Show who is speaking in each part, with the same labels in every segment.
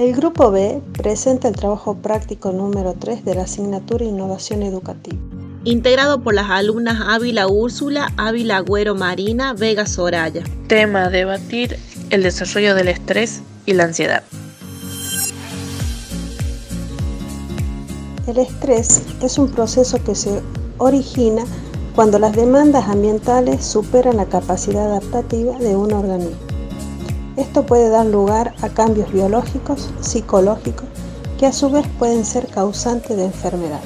Speaker 1: El grupo B presenta el trabajo práctico número 3 de la asignatura Innovación Educativa.
Speaker 2: Integrado por las alumnas Ávila Úrsula, Ávila Agüero Marina, Vega Soraya.
Speaker 3: Tema debatir el desarrollo del estrés y la ansiedad.
Speaker 1: El estrés es un proceso que se origina cuando las demandas ambientales superan la capacidad adaptativa de un organismo. Esto puede dar lugar a cambios biológicos, psicológicos, que a su vez pueden ser causantes de enfermedad.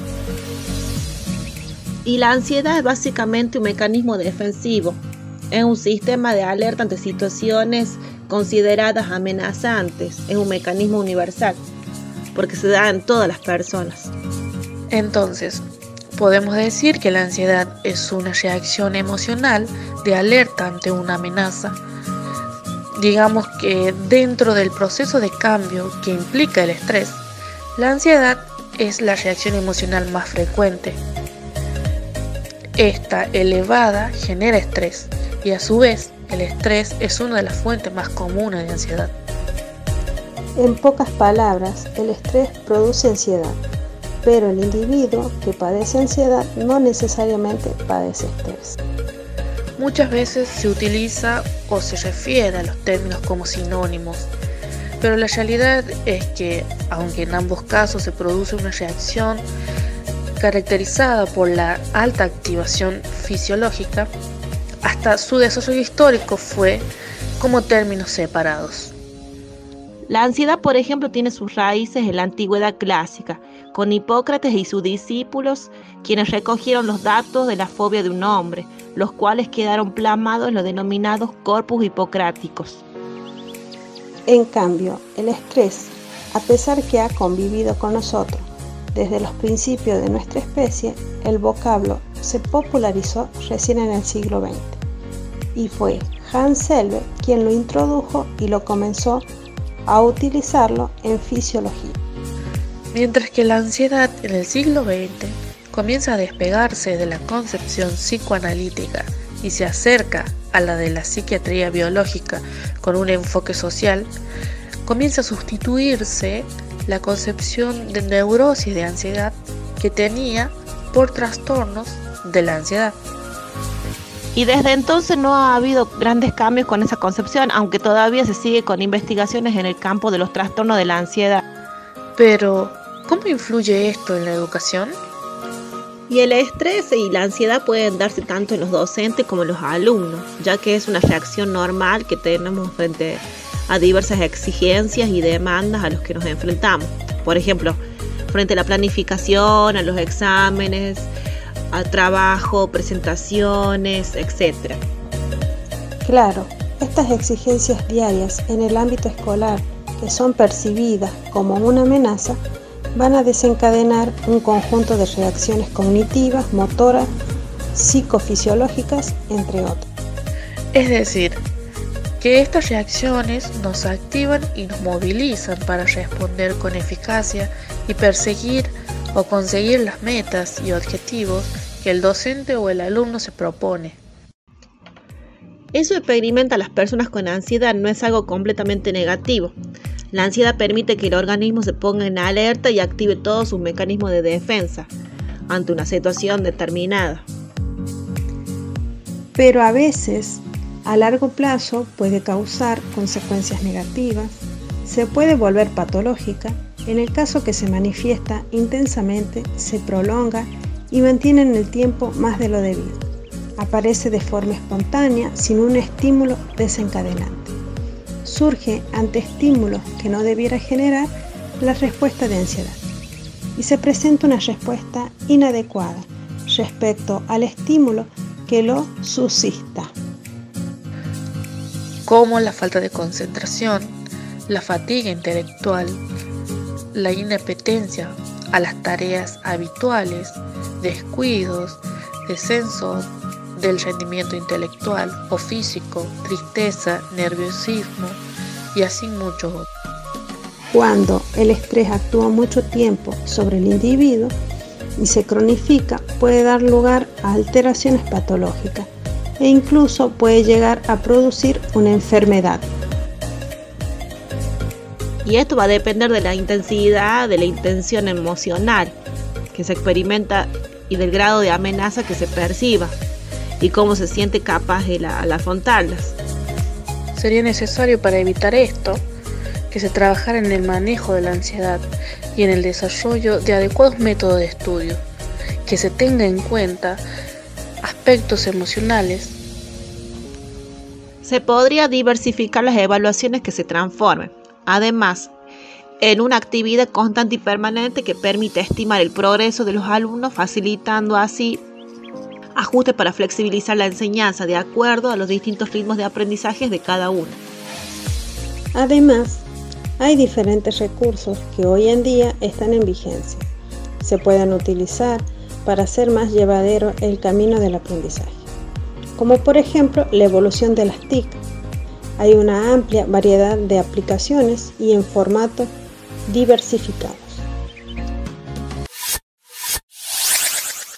Speaker 2: Y la ansiedad es básicamente un mecanismo defensivo. Es un sistema de alerta ante situaciones consideradas amenazantes. Es un mecanismo universal, porque se da en todas las personas.
Speaker 3: Entonces, podemos decir que la ansiedad es una reacción emocional de alerta ante una amenaza digamos que dentro del proceso de cambio que implica el estrés, la ansiedad es la reacción emocional más frecuente. Esta elevada genera estrés y a su vez el estrés es una de las fuentes más comunes de ansiedad.
Speaker 1: En pocas palabras, el estrés produce ansiedad, pero el individuo que padece ansiedad no necesariamente padece estrés.
Speaker 3: Muchas veces se utiliza o se refiere a los términos como sinónimos, pero la realidad es que, aunque en ambos casos se produce una reacción caracterizada por la alta activación fisiológica, hasta su desarrollo histórico fue como términos separados.
Speaker 2: La ansiedad, por ejemplo, tiene sus raíces en la antigüedad clásica, con Hipócrates y sus discípulos, quienes recogieron los datos de la fobia de un hombre, los cuales quedaron plasmados en los denominados corpus hipocráticos.
Speaker 1: En cambio, el estrés, a pesar que ha convivido con nosotros desde los principios de nuestra especie, el vocablo se popularizó recién en el siglo XX y fue Hans Selve quien lo introdujo y lo comenzó a utilizarlo en fisiología.
Speaker 3: Mientras que la ansiedad en el siglo XX comienza a despegarse de la concepción psicoanalítica y se acerca a la de la psiquiatría biológica con un enfoque social, comienza a sustituirse la concepción de neurosis de ansiedad que tenía por trastornos de la ansiedad.
Speaker 2: Y desde entonces no ha habido grandes cambios con esa concepción, aunque todavía se sigue con investigaciones en el campo de los trastornos de la ansiedad.
Speaker 3: Pero, ¿cómo influye esto en la educación?
Speaker 2: Y el estrés y la ansiedad pueden darse tanto en los docentes como en los alumnos, ya que es una reacción normal que tenemos frente a diversas exigencias y demandas a los que nos enfrentamos. Por ejemplo, frente a la planificación, a los exámenes, al trabajo, presentaciones, etc.
Speaker 1: Claro, estas exigencias diarias en el ámbito escolar que son percibidas como una amenaza van a desencadenar un conjunto de reacciones cognitivas, motoras, psicofisiológicas, entre otros.
Speaker 3: Es decir, que estas reacciones nos activan y nos movilizan para responder con eficacia y perseguir o conseguir las metas y objetivos que el docente o el alumno se propone.
Speaker 2: Eso experimenta a las personas con ansiedad no es algo completamente negativo, la ansiedad permite que el organismo se ponga en alerta y active todos sus mecanismos de defensa ante una situación determinada.
Speaker 1: Pero a veces, a largo plazo, puede causar consecuencias negativas, se puede volver patológica en el caso que se manifiesta intensamente, se prolonga y mantiene en el tiempo más de lo debido. Aparece de forma espontánea sin un estímulo desencadenante surge ante estímulos que no debiera generar la respuesta de ansiedad y se presenta una respuesta inadecuada respecto al estímulo que lo suscita.
Speaker 3: Como la falta de concentración, la fatiga intelectual, la inapetencia a las tareas habituales, descuidos, descenso del rendimiento intelectual o físico, tristeza, nerviosismo y así muchos otros.
Speaker 1: Cuando el estrés actúa mucho tiempo sobre el individuo y se cronifica, puede dar lugar a alteraciones patológicas e incluso puede llegar a producir una enfermedad.
Speaker 2: Y esto va a depender de la intensidad, de la intención emocional que se experimenta y del grado de amenaza que se perciba y cómo se siente capaz de al afrontarlas.
Speaker 3: Sería necesario para evitar esto que se trabajara en el manejo de la ansiedad y en el desarrollo de adecuados métodos de estudio, que se tenga en cuenta aspectos emocionales.
Speaker 2: Se podría diversificar las evaluaciones que se transformen. Además, en una actividad constante y permanente que permite estimar el progreso de los alumnos, facilitando así ajustes para flexibilizar la enseñanza de acuerdo a los distintos ritmos de aprendizaje de cada uno.
Speaker 1: Además, hay diferentes recursos que hoy en día están en vigencia. Se pueden utilizar para hacer más llevadero el camino del aprendizaje, como por ejemplo la evolución de las TIC. Hay una amplia variedad de aplicaciones y en formato diversificado.